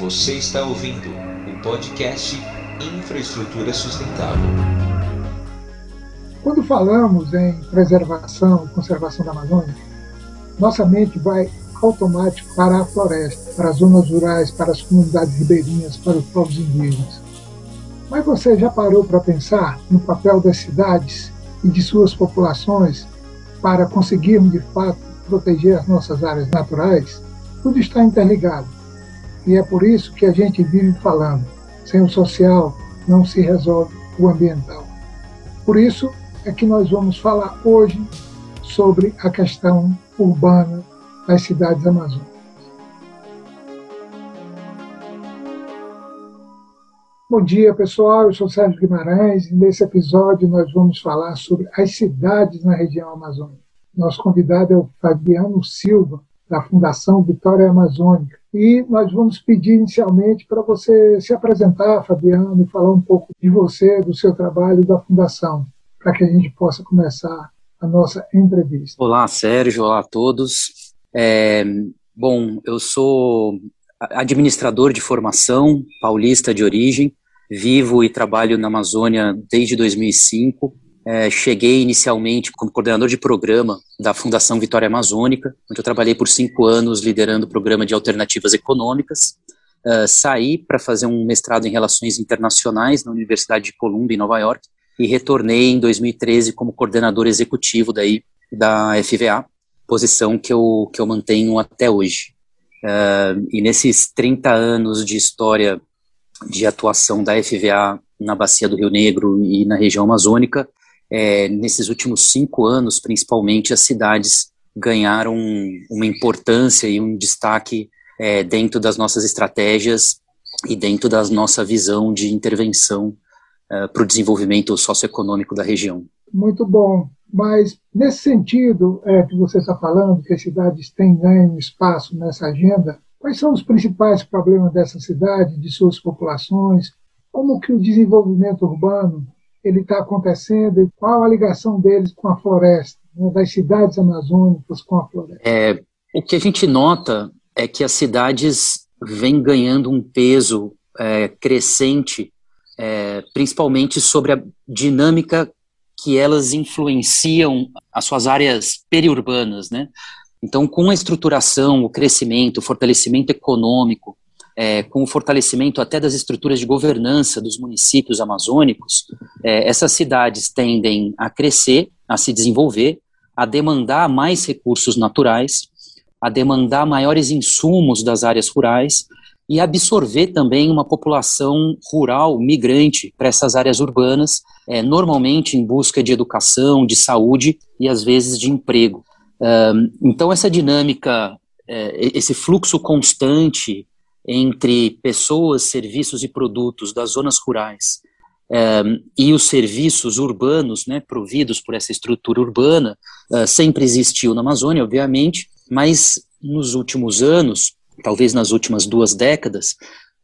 Você está ouvindo o podcast Infraestrutura Sustentável. Quando falamos em preservação e conservação da Amazônia, nossa mente vai automático para a floresta, para as zonas rurais, para as comunidades ribeirinhas, para os povos indígenas. Mas você já parou para pensar no papel das cidades e de suas populações para conseguirmos de fato proteger as nossas áreas naturais? Tudo está interligado. E é por isso que a gente vive falando: sem o social não se resolve o ambiental. Por isso é que nós vamos falar hoje sobre a questão urbana das cidades amazônicas. Bom dia, pessoal. Eu sou Sérgio Guimarães e nesse episódio nós vamos falar sobre as cidades na região amazônica. Nosso convidado é o Fabiano Silva, da Fundação Vitória Amazônica. E nós vamos pedir inicialmente para você se apresentar, Fabiano, e falar um pouco de você, do seu trabalho da Fundação, para que a gente possa começar a nossa entrevista. Olá, Sérgio. Olá a todos. É, bom, eu sou administrador de formação, paulista de origem, vivo e trabalho na Amazônia desde 2005. É, cheguei inicialmente como coordenador de programa da Fundação Vitória Amazônica, onde eu trabalhei por cinco anos liderando o programa de alternativas econômicas. É, saí para fazer um mestrado em relações internacionais na Universidade de Columbia, em Nova York, e retornei em 2013 como coordenador executivo daí da FVA, posição que eu, que eu mantenho até hoje. Uh, e nesses 30 anos de história de atuação da FVA na Bacia do Rio Negro e na região amazônica, é, nesses últimos cinco anos, principalmente, as cidades ganharam uma importância e um destaque é, dentro das nossas estratégias e dentro da nossa visão de intervenção é, para o desenvolvimento socioeconômico da região. Muito bom. Mas, nesse sentido é, que você está falando, que as cidades têm ganho espaço nessa agenda, quais são os principais problemas dessa cidade, de suas populações? Como que o desenvolvimento urbano ele está acontecendo e qual a ligação deles com a floresta, né, das cidades amazônicas com a floresta? É, o que a gente nota é que as cidades vêm ganhando um peso é, crescente, é, principalmente sobre a dinâmica que elas influenciam as suas áreas periurbanas, né? Então, com a estruturação, o crescimento, o fortalecimento econômico, é, com o fortalecimento até das estruturas de governança dos municípios amazônicos, é, essas cidades tendem a crescer, a se desenvolver, a demandar mais recursos naturais, a demandar maiores insumos das áreas rurais e absorver também uma população rural migrante para essas áreas urbanas, é, normalmente em busca de educação, de saúde e às vezes de emprego. Um, então, essa dinâmica, é, esse fluxo constante entre pessoas, serviços e produtos das zonas rurais um, e os serviços urbanos, né, providos por essa estrutura urbana, uh, sempre existiu na Amazônia, obviamente, mas nos últimos anos, talvez nas últimas duas décadas,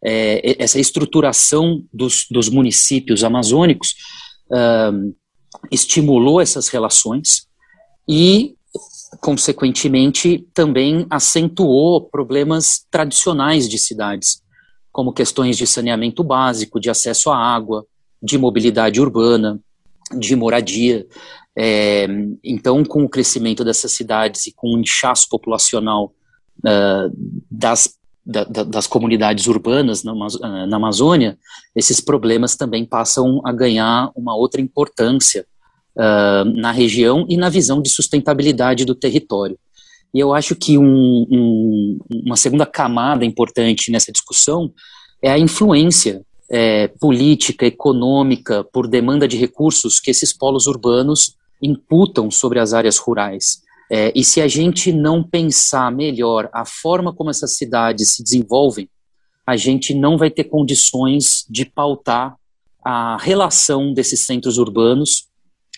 é, essa estruturação dos, dos municípios amazônicos um, estimulou essas relações e, consequentemente, também acentuou problemas tradicionais de cidades, como questões de saneamento básico, de acesso à água, de mobilidade urbana, de moradia. É, então, com o crescimento dessas cidades e com o inchaço populacional uh, das, da, das comunidades urbanas na, uh, na, Amazônia, esses problemas também passam a ganhar uma outra importância uh, na região e na visão de sustentabilidade do território. E eu acho que um, um, uma segunda camada importante nessa discussão é a influência é, política, econômica, por demanda de recursos que esses polos urbanos imputam sobre as áreas rurais. É, e se a gente não pensar melhor a forma como essas cidades se desenvolvem, a gente não vai ter condições de pautar a relação desses centros urbanos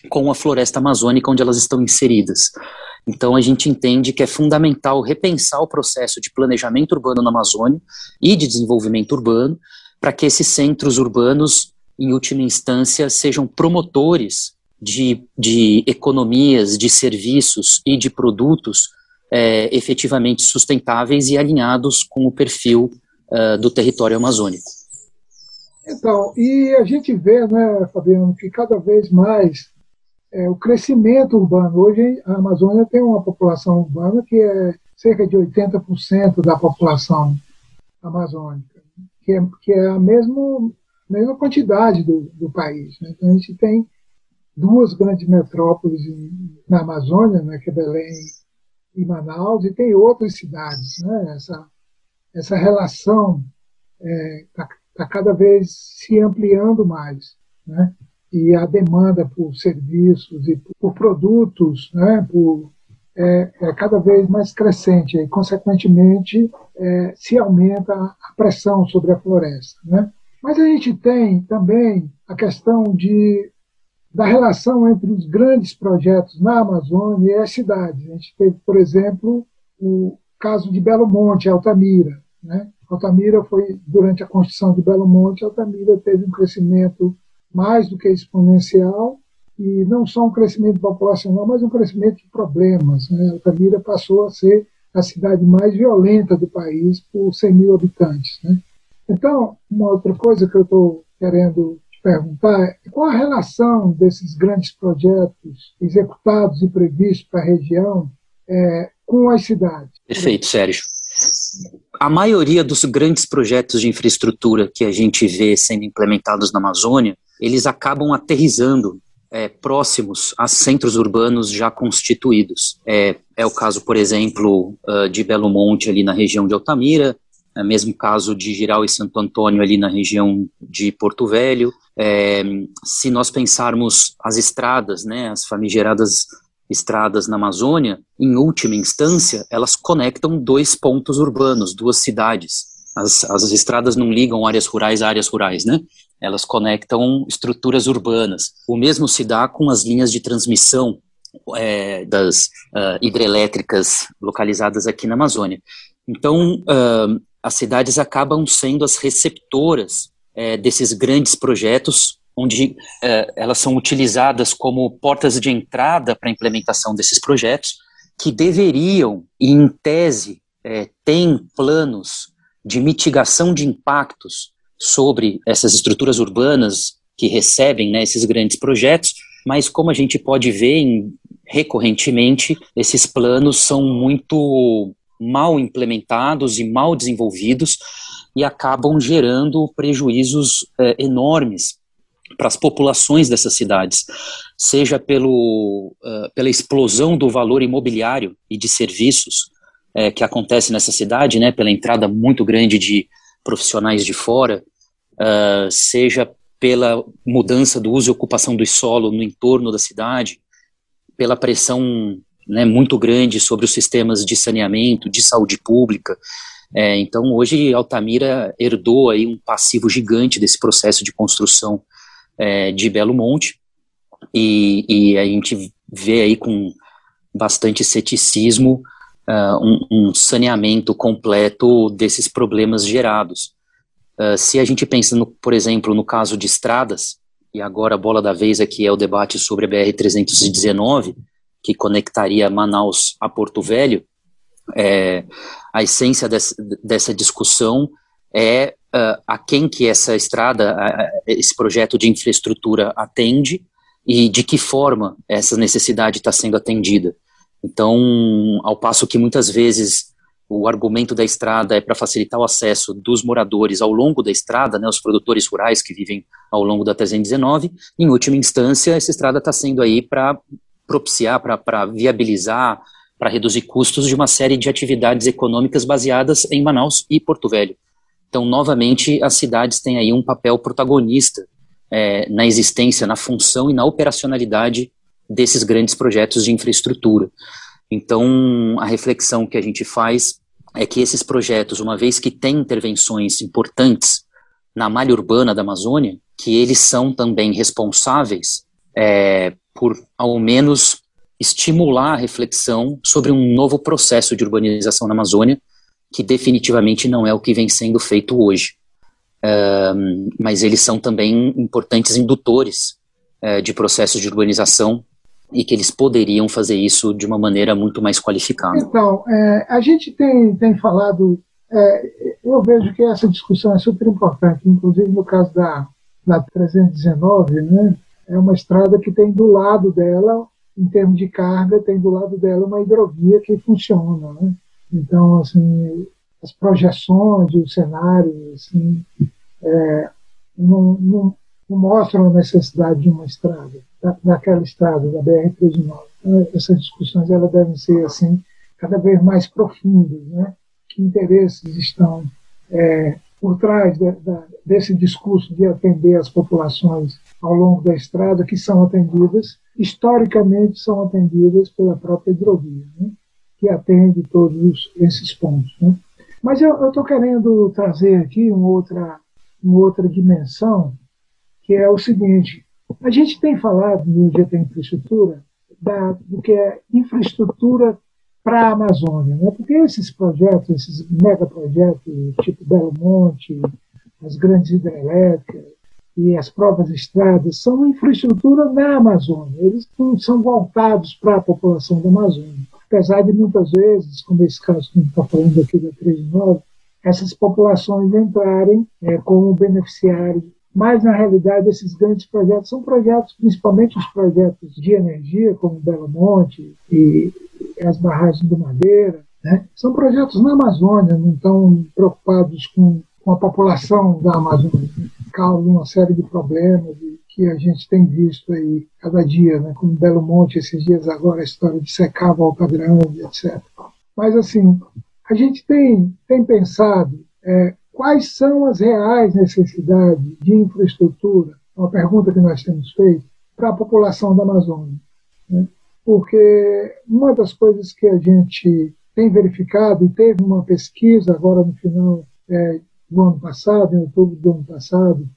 com a floresta amazônica onde elas estão inseridas. Então a gente entende que é fundamental repensar o processo de planejamento urbano na Amazônia e de desenvolvimento urbano para que esses centros urbanos, em última instância, sejam promotores de, de economias, de serviços e de produtos é, efetivamente sustentáveis e alinhados com o perfil uh, do território amazônico. Então, e a gente vê, né, Fabiano, que cada vez mais é, o crescimento urbano. Hoje a Amazônia tem uma população urbana que é cerca de 80% da população amazônica, que é, que é a mesma, mesma quantidade do, do país. Né? Então a gente tem duas grandes metrópoles na Amazônia, né, que é Belém e Manaus, e tem outras cidades. Né? Essa, essa relação está é, tá, tá cada vez se ampliando mais. Né? E a demanda por serviços e por produtos né, por, é, é, cada vez mais crescente e, consequentemente, é, se aumenta a pressão sobre a floresta. Né? Mas a gente tem também a questão de da relação entre os grandes projetos na Amazônia e as cidades. A gente teve, por exemplo, o caso de Belo Monte, Altamira. Né? Altamira foi, durante a construção de Belo Monte, Altamira teve um crescimento mais do que exponencial, e não só um crescimento populacional, mas um crescimento de problemas. Né? Altamira passou a ser a cidade mais violenta do país por 100 mil habitantes. Né? Então, uma outra coisa que eu estou querendo perguntar qual a relação desses grandes projetos executados e previstos para a região é, com as cidades. Perfeito, Sérgio. A maioria dos grandes projetos de infraestrutura que a gente vê sendo implementados na Amazônia, eles acabam aterrizando é, próximos a centros urbanos já constituídos. É, é o caso, por exemplo, uh, de Belo Monte, ali na região de Altamira, é mesmo caso de Giral e Santo Antônio, ali na região de Porto Velho, é, se nós pensarmos as estradas, né, as famigeradas estradas na Amazônia, em última instância, elas conectam dois pontos urbanos, duas cidades. As, as estradas não ligam áreas rurais a áreas rurais, né? Elas conectam estruturas urbanas. O mesmo se dá com as linhas de transmissão é, das uh, hidrelétricas localizadas aqui na Amazônia. Então, uh, as cidades acabam sendo as receptoras é, desses grandes projetos, onde é, elas são utilizadas como portas de entrada para a implementação desses projetos, que deveriam, em tese, é, têm planos de mitigação de impactos sobre essas estruturas urbanas que recebem né, esses grandes projetos, mas como a gente pode ver em, recorrentemente, esses planos são muito mal implementados e mal desenvolvidos, e acabam gerando prejuízos é, enormes para as populações dessas cidades, seja pelo, uh, pela explosão do valor imobiliário e de serviços é, que acontece nessa cidade, né, pela entrada muito grande de profissionais de fora, uh, seja pela mudança do uso e ocupação do solo no entorno da cidade, pela pressão né, muito grande sobre os sistemas de saneamento, de saúde pública, é, então, hoje, Altamira herdou aí um passivo gigante desse processo de construção é, de Belo Monte, e, e, a gente vê aí com bastante ceticismo uh, um, um, saneamento completo desses problemas gerados. Uh, se a gente pensa, no, por exemplo, no caso de estradas, e agora a bola da vez aqui é o debate sobre a BR-319, que conectaria Manaus a Porto Velho, é, a essência dessa, discussão é uh, a quem que essa estrada, uh, esse projeto de infraestrutura atende e de que forma essa necessidade está sendo atendida. Então, ao passo que muitas vezes o argumento da estrada é para facilitar o acesso dos moradores ao longo da estrada, né, os produtores rurais que vivem ao longo da 319, em última instância, essa estrada está sendo aí para propiciar, para viabilizar para reduzir custos de uma série de atividades econômicas baseadas em Manaus e Porto Velho. Então, novamente, as cidades têm aí um papel protagonista é, na existência, na função e na operacionalidade desses grandes projetos de infraestrutura. Então, a reflexão que a gente faz é que esses projetos, uma vez que têm intervenções importantes na malha urbana da Amazônia, que eles são também responsáveis é, por, ao menos, estimular a reflexão sobre um novo processo de urbanização na Amazônia, que definitivamente não é o que vem sendo feito hoje. Uh, mas eles são também importantes indutores uh, de processos de urbanização e que eles poderiam fazer isso de uma maneira muito mais qualificada. Então, é, a gente tem, tem falado, é, eu vejo que essa discussão é super importante, inclusive no caso da, da 319, né, é uma estrada que tem do lado dela, em termos de carga, tem do lado dela uma hidrovia que funciona. Né? Então, assim, as projeções, os cenários, assim, é, não, não, não, mostram a necessidade de uma estrada, da, daquela estrada, da BR-319. Então, essas discussões elas devem ser assim cada vez mais profundas, né? Que interesses estão é, por trás de, de, desse discurso de atender as populações ao longo da estrada, que são atendidas, historicamente são atendidas pela própria hidrovia, né? que atende todos esses pontos. Né? Mas eu estou querendo trazer aqui uma outra, uma outra dimensão, que é o seguinte: a gente tem falado no GT Infraestrutura da, do que é infraestrutura para a Amazônia, né? porque esses projetos, esses megaprojetos, tipo Belo Monte, as grandes hidrelétricas e as próprias estradas, são infraestrutura na Amazônia, eles não são voltados para a população da Amazônia. Apesar de muitas vezes, como esse caso que a gente está falando aqui da 39, essas populações entrarem é, como beneficiários mas, na realidade, esses grandes projetos são projetos, principalmente os projetos de energia, como Belo Monte e as barragens do Madeira, né? são projetos na Amazônia, não estão preocupados com, com a população da Amazônia. Causam uma série de problemas que a gente tem visto aí cada dia, né? como Belo Monte, esses dias agora, a história de secar Volta Grande, etc. Mas, assim, a gente tem, tem pensado é, quais são as reais necessidades de infraestrutura, é uma pergunta que nós temos feito, para a população da Amazônia. Né? Porque uma das coisas que a gente tem verificado, e teve uma pesquisa agora no final é, do ano passado, em outubro do ano passado,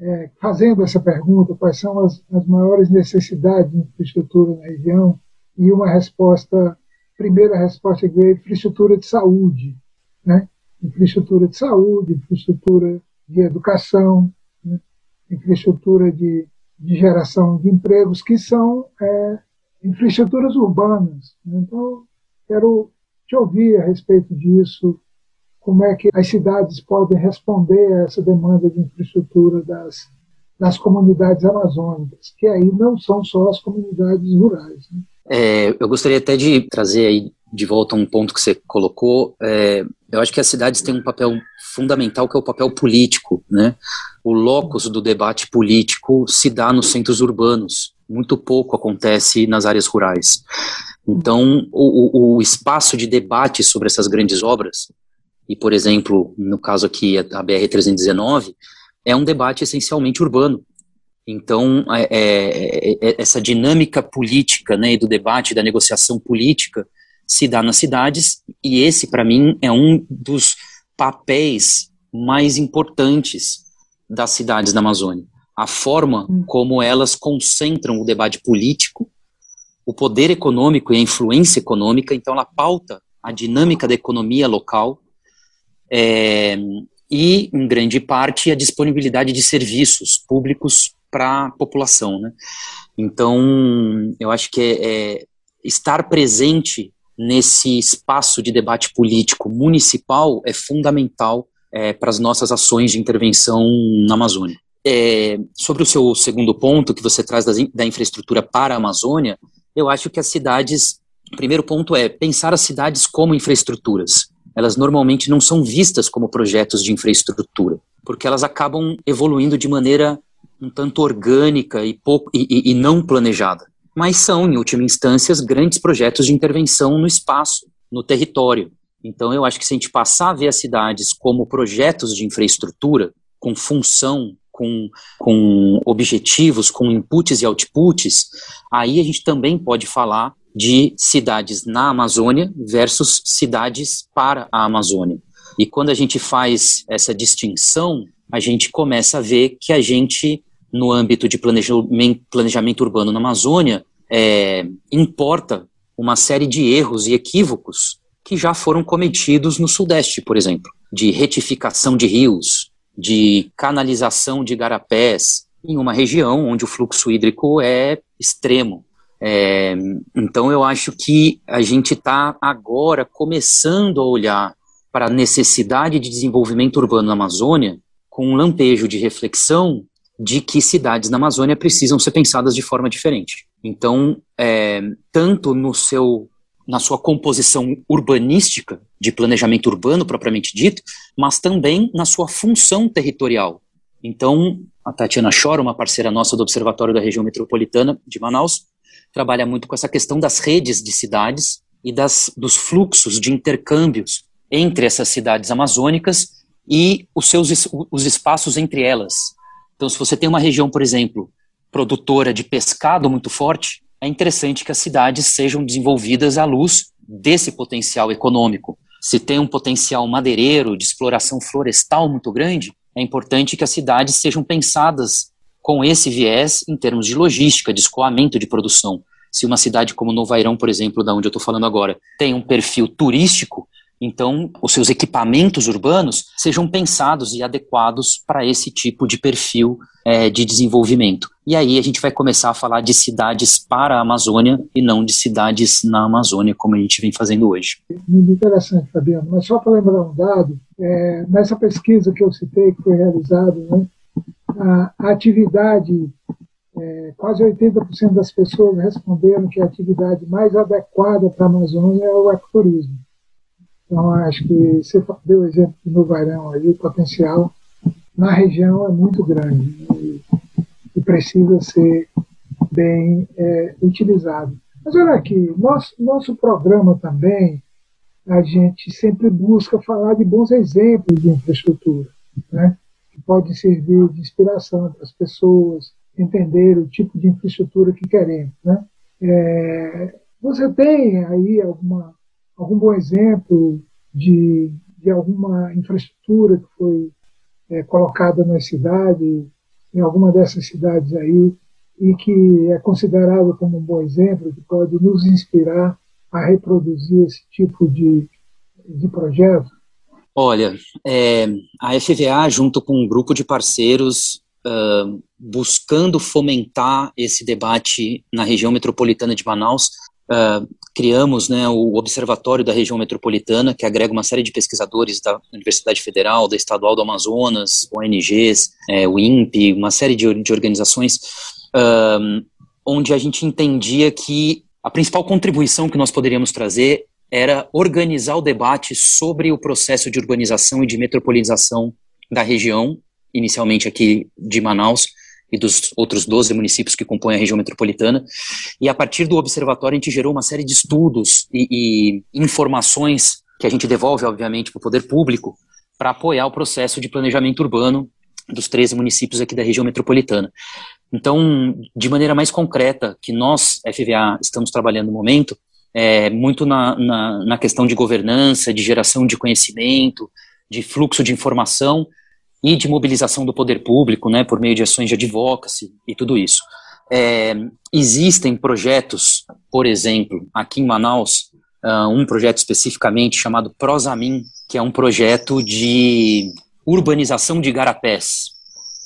é, fazendo essa pergunta, quais são as, as maiores necessidades de infraestrutura na região, e uma resposta, primeira resposta que veio, infraestrutura de saúde. Né? Infraestrutura de saúde, infraestrutura de educação, né? infraestrutura de, de, geração de empregos, que são é, infraestruturas urbanas. Né? Então, quero te ouvir a respeito disso, como é que as cidades podem responder a essa demanda de infraestrutura das, das comunidades amazônicas, que aí não são só as comunidades rurais. Né? É, eu gostaria até de trazer aí de volta um ponto que você colocou. É, eu acho que as cidades têm um papel fundamental que é o papel político, né? O locus do debate político se dá nos centros urbanos, muito pouco acontece nas áreas rurais. Então, o, o espaço de debate sobre essas grandes obras, e por exemplo, no caso aqui a BR-319, é um debate essencialmente urbano. Então, é, é, é, essa dinâmica política né, do debate, da negociação política, se dá nas cidades, e esse, para mim, é um dos papéis mais importantes das cidades da Amazônia. A forma hum. como elas concentram o debate político, o poder econômico e a influência econômica, então ela pauta a dinâmica da economia local é, e, em grande parte, a disponibilidade de serviços públicos para a população. Né? Então, eu acho que é, é estar presente nesse espaço de debate político municipal é fundamental é, para as nossas ações de intervenção na Amazônia. É, sobre o seu segundo ponto, que você traz da, da infraestrutura para a Amazônia, eu acho que as cidades. O primeiro ponto é pensar as cidades como infraestruturas. Elas normalmente não são vistas como projetos de infraestrutura, porque elas acabam evoluindo de maneira um tanto orgânica e, pouco, e, e não planejada mas são, em última instância, grandes projetos de intervenção no espaço, no território. Então, eu acho que se a gente passar a ver as cidades como projetos de infraestrutura, com função, com, com objetivos, com inputs e outputs, aí a gente também pode falar de cidades na Amazônia versus cidades para a Amazônia. E quando a gente faz essa distinção, a gente começa a ver que a gente, no âmbito de planejamento, planejamento urbano na Amazônia, é, importa uma série de erros e equívocos que já foram cometidos no Sudeste, por exemplo, de retificação de rios, de canalização de garapés, em uma região onde o fluxo hídrico é extremo. É, então, eu acho que a gente está agora começando a olhar para a necessidade de desenvolvimento urbano na Amazônia com um lampejo de reflexão de que cidades na Amazônia precisam ser pensadas de forma diferente. Então, é, tanto no seu na sua composição urbanística, de planejamento urbano propriamente dito, mas também na sua função territorial. Então, a Tatiana Chora, uma parceira nossa do Observatório da Região Metropolitana de Manaus, trabalha muito com essa questão das redes de cidades e das, dos fluxos de intercâmbios entre essas cidades amazônicas e os seus os espaços entre elas. Então, se você tem uma região, por exemplo, produtora de pescado muito forte, é interessante que as cidades sejam desenvolvidas à luz desse potencial econômico. Se tem um potencial madeireiro de exploração florestal muito grande, é importante que as cidades sejam pensadas com esse viés em termos de logística, de escoamento de produção. Se uma cidade como Novairão, por exemplo, da onde eu estou falando agora, tem um perfil turístico, então os seus equipamentos urbanos sejam pensados e adequados para esse tipo de perfil é, de desenvolvimento. E aí a gente vai começar a falar de cidades para a Amazônia e não de cidades na Amazônia, como a gente vem fazendo hoje. Muito interessante, Fabiano. Mas só para lembrar um dado, é, nessa pesquisa que eu citei, que foi realizada, né, a, atividade é, quase 80% das pessoas responderam que a atividade mais adequada para a Amazônia é o ecoturismo. Então, acho que você deu o exemplo do Vairão aí, o potencial na região é muito grande e, e precisa ser bem é, utilizado. Mas olha aqui, nosso, nosso programa também, a gente sempre busca falar de bons exemplos de infraestrutura, né? que pode servir de inspiração para as pessoas entender o tipo de infraestrutura que queremos. Né? É, você tem aí alguma algum bom exemplo de, de alguma infraestrutura que foi é, colocada na cidade, em alguma dessas cidades aí, e que é considerado como um bom exemplo, que pode nos inspirar a reproduzir esse tipo de, de projeto? Olha, é, a FVA, junto com um grupo de parceiros, uh, buscando fomentar esse debate na região metropolitana de Manaus, uh, criamos né, o Observatório da Região Metropolitana, que agrega uma série de pesquisadores da Universidade Federal, da Estadual do Amazonas, ONGs, é, o INPE, uma série de, de organizações, um, onde a gente entendia que a principal contribuição que nós poderíamos trazer era organizar o debate sobre o processo de urbanização e de metropolização da região, inicialmente aqui de Manaus, e dos outros 12 municípios que compõem a região metropolitana. E a partir do observatório, a gente gerou uma série de estudos e, e informações que a gente devolve, obviamente, para o poder público para apoiar o processo de planejamento urbano dos 13 municípios aqui da região metropolitana. Então, de maneira mais concreta, que nós, FVA, estamos trabalhando no momento, é muito na, na, na questão de governança, de geração de conhecimento, de fluxo de informação e de mobilização do poder público, né, por meio de ações de advocacy e tudo isso. É, existem projetos, por exemplo, aqui em Manaus, uh, um projeto especificamente chamado Prosamin, que é um projeto de urbanização de garapés,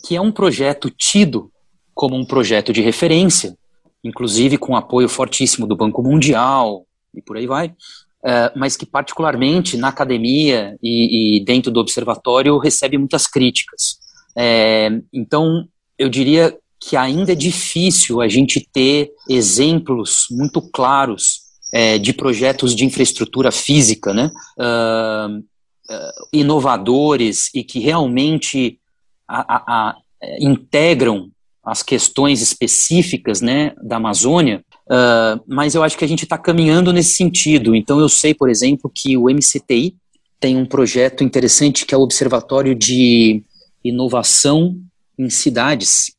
que é um projeto tido como um projeto de referência, inclusive com apoio fortíssimo do Banco Mundial e por aí vai, uh, mas que particularmente na academia e, e, dentro do observatório recebe muitas críticas. É, então, eu diria que ainda é difícil a gente ter exemplos muito claros é, de projetos de infraestrutura física, né, uh, inovadores e que realmente a, a, a, integram as questões específicas né, da Amazônia Uh, mas eu acho que a gente está caminhando nesse sentido. Então, eu sei, por exemplo, que o MCTI tem um projeto interessante que é o Observatório de Inovação em Cidades.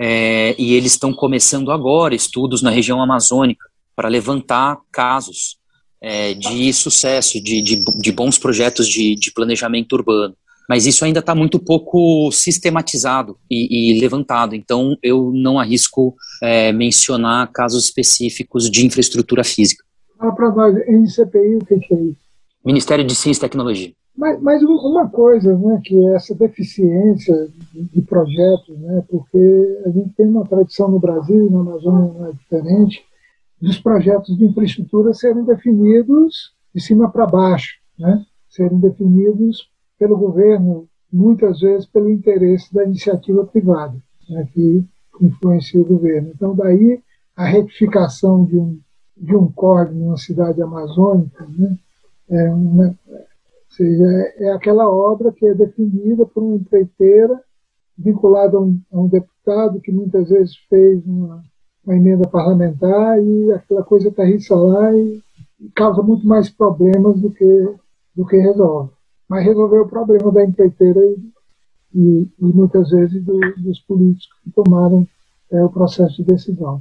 É, e eles estão começando agora estudos na região amazônica para levantar casos é, de sucesso, de, de, de, bons projetos de, de planejamento urbano mas isso ainda está muito pouco sistematizado e, e, levantado. Então, eu não arrisco é, mencionar casos específicos de infraestrutura física. Fala para nós, NCPI, o que é isso? Ministério de Ciência e Tecnologia. Mas, mas uma coisa, né, que é essa deficiência de projetos, né, porque a gente tem uma tradição no Brasil na Amazônia não é diferente, dos projetos de infraestrutura serem definidos de cima para baixo, né? serem definidos pelo governo, muitas vezes pelo interesse da iniciativa privada, né, que influencia o governo. Então, daí a retificação de um, de um código numa cidade amazônica né, é, uma, seja, é aquela obra que é definida por uma empreiteira vinculada a um, a um deputado que muitas vezes fez uma, uma emenda parlamentar e aquela coisa aterrissa lá e, e causa muito mais problemas do que, do que resolve. Mas resolveu o problema da empreiteira e, e, e muitas vezes do, dos políticos que tomaram é, o processo de decisão.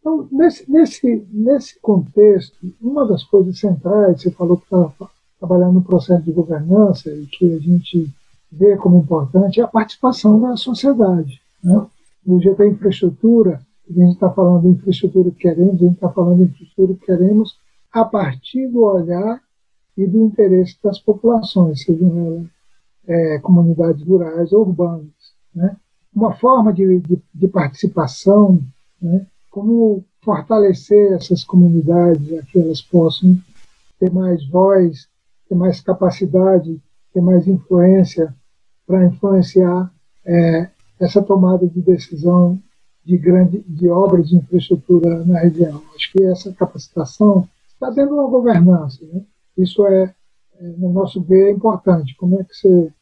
Então, nesse, nesse, nesse contexto, uma das coisas centrais, você falou que estava trabalhando no processo de governança e que a gente vê como importante é a participação da sociedade. Né? No GT Infraestrutura, a gente está falando de infraestrutura que queremos, a gente está falando de infraestrutura que queremos a partir do olhar e do interesse das populações, sejam elas é, comunidades rurais ou urbanas. Né? Uma forma de, de, de participação, né? como fortalecer essas comunidades, a que elas possam ter mais voz, ter mais capacidade, ter mais influência para influenciar é, essa tomada de decisão de grande de obras de infraestrutura na região. Acho que essa capacitação está dentro de uma governança. Né? Isso é, é, no nosso ver, é importante. Como é que você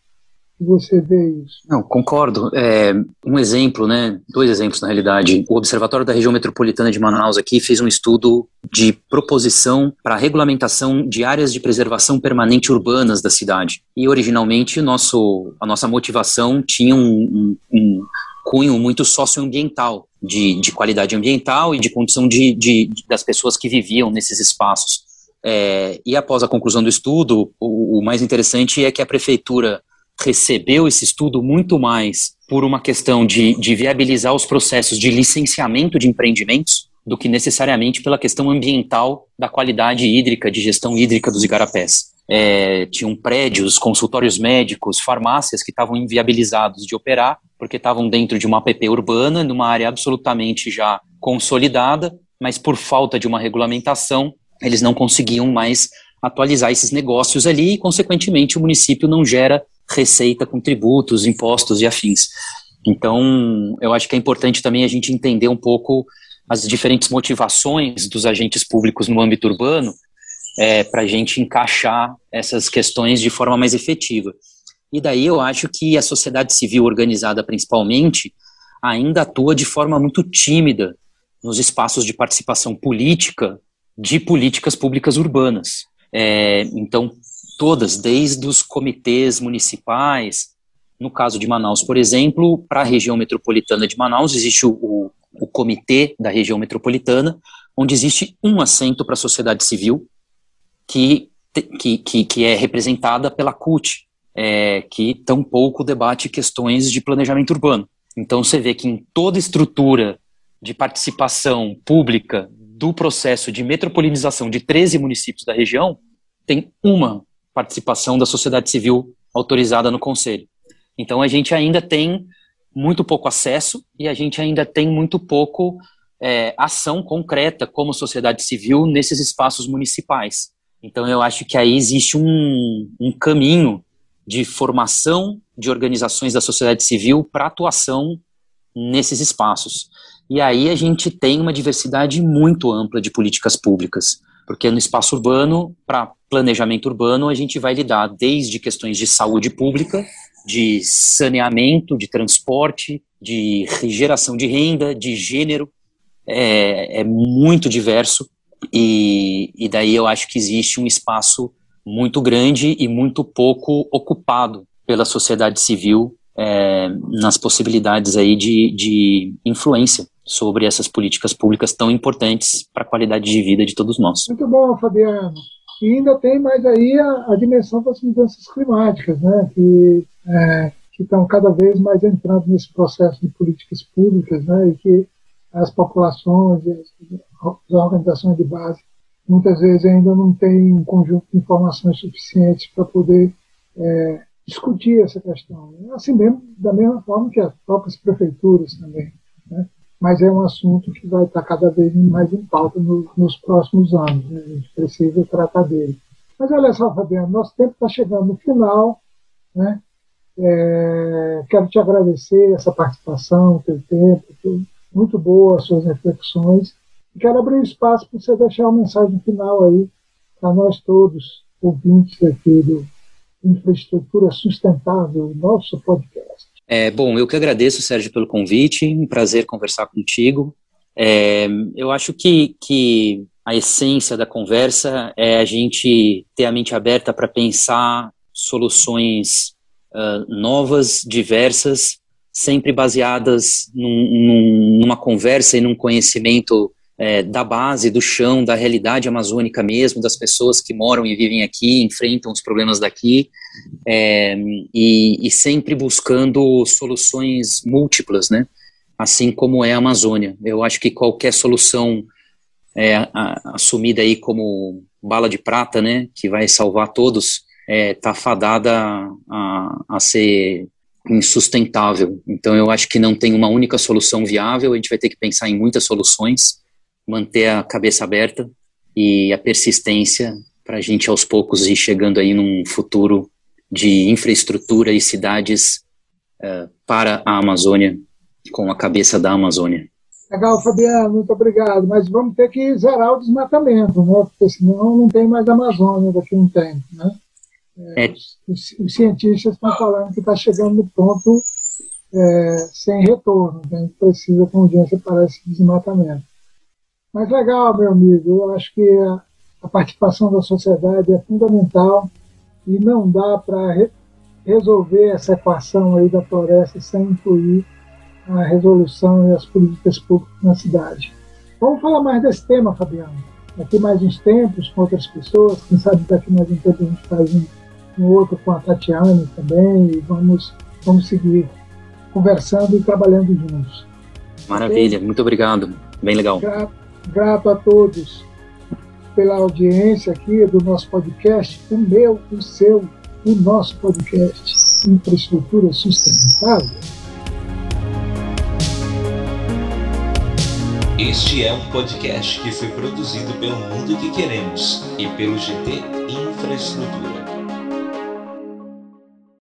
você vê isso? Não, concordo. É, um exemplo, né, dois exemplos na realidade. O Observatório da Região Metropolitana de Manaus aqui fez um estudo de proposição para regulamentação de áreas de preservação permanente urbanas da cidade. E originalmente nosso, a nossa motivação tinha um, um, um cunho muito socioambiental, de, de qualidade ambiental e de condição de, de, de das pessoas que viviam nesses espaços. É, e após a conclusão do estudo, o, o mais interessante é que a prefeitura recebeu esse estudo muito mais por uma questão de, de viabilizar os processos de licenciamento de empreendimentos do que necessariamente pela questão ambiental da qualidade hídrica, de gestão hídrica dos igarapés. É, tinham prédios, consultórios médicos, farmácias que estavam inviabilizados de operar, porque estavam dentro de uma APP urbana, numa área absolutamente já consolidada, mas por falta de uma regulamentação, eles não conseguiam mais atualizar esses negócios ali e, consequentemente, o município não gera receita com tributos, impostos e afins. Então, eu acho que é importante também a gente entender um pouco as diferentes motivações dos agentes públicos no âmbito urbano é, para a gente encaixar essas questões de forma mais efetiva. E daí eu acho que a sociedade civil organizada, principalmente, ainda atua de forma muito tímida nos espaços de participação política de políticas públicas urbanas. É, então, todas, desde os comitês municipais, no caso de Manaus, por exemplo, para a região metropolitana de Manaus, existe o, o, o, comitê da região metropolitana, onde existe um assento para a sociedade civil, que, que, que, que é representada pela CUT, é, que tampouco debate questões de planejamento urbano. Então você vê que em toda estrutura de participação pública do processo de metropolização de 13 municípios da região, tem uma participação da sociedade civil autorizada no conselho. Então a gente ainda tem muito pouco acesso e a gente ainda tem muito pouco é, ação concreta como sociedade civil nesses espaços municipais. Então eu acho que aí existe um, um caminho de formação de organizações da sociedade civil para atuação nesses espaços. E aí a gente tem uma diversidade muito ampla de políticas públicas, porque no espaço urbano, para planejamento urbano, a gente vai lidar desde questões de saúde pública, de saneamento, de transporte, de geração de renda, de gênero, é, é muito diverso e, e daí eu acho que existe um espaço muito grande e muito pouco ocupado pela sociedade civil é, nas possibilidades aí de, de influência sobre essas políticas públicas tão importantes para a qualidade de vida de todos nós. Muito bom, Fabiano. E ainda tem mais aí a, a dimensão das mudanças climáticas, né, que é, estão cada vez mais entrando nesse processo de políticas públicas, né, e que as populações as, as organizações de base muitas vezes ainda não têm um conjunto de informações suficientes para poder é, discutir essa questão. Assim mesmo, da mesma forma que as próprias prefeituras também. Mas é um assunto que vai estar cada vez mais em pauta no, nos próximos anos. Né? A gente precisa tratar dele. Mas olha só, Fabiano, nosso tempo está chegando no final. Né? É, quero te agradecer essa participação, teu tempo, teu, muito boa as suas reflexões. E quero abrir espaço para você deixar uma mensagem final aí para nós todos, ouvintes aqui do Infraestrutura Sustentável, nosso podcast. É, bom, eu que agradeço, Sérgio, pelo convite, um prazer conversar contigo. É, eu acho que, que a essência da conversa é a gente ter a mente aberta para pensar soluções uh, novas, diversas, sempre baseadas num, num, numa conversa e num conhecimento é, da base, do chão, da realidade amazônica mesmo, das pessoas que moram e vivem aqui, enfrentam os problemas daqui, é, e, e, sempre buscando soluções múltiplas, né? Assim como é a Amazônia. Eu acho que qualquer solução é, a, assumida aí como bala de prata, né, que vai salvar todos, está é, fadada a, a ser insustentável. Então eu acho que não tem uma única solução viável, a gente vai ter que pensar em muitas soluções, manter a cabeça aberta e a persistência para a gente aos poucos ir chegando aí num futuro de infraestrutura e cidades uh, para a Amazônia, com a cabeça da Amazônia. Legal, Fabiano, muito obrigado. Mas vamos ter que zerar o desmatamento, né? porque senão não tem mais Amazônia daqui a um tempo. Né? É, os, os, cientistas estão falando que está chegando no ponto é, sem retorno. Né? A gente precisa com urgência para esse desmatamento. Mas legal, meu amigo, eu acho que a, a participação da sociedade é fundamental e não dá para re, resolver essa equação aí da floresta sem incluir a resolução e as políticas públicas na cidade. Vamos falar mais desse tema, Fabiano. Daqui mais uns tempos, com outras pessoas, quem sabe daqui mais um tempo a gente faz um, um outro com a Tatiane também, e vamos, vamos seguir conversando e trabalhando juntos. Maravilha, muito obrigado. Bem legal. Grato, grato a todos pela audiência aqui do nosso podcast, o meu, o seu, o nosso podcast, Infraestrutura Sustentável. Este é um podcast que foi produzido pelo Mundo que Queremos e pelo GT Infraestrutura.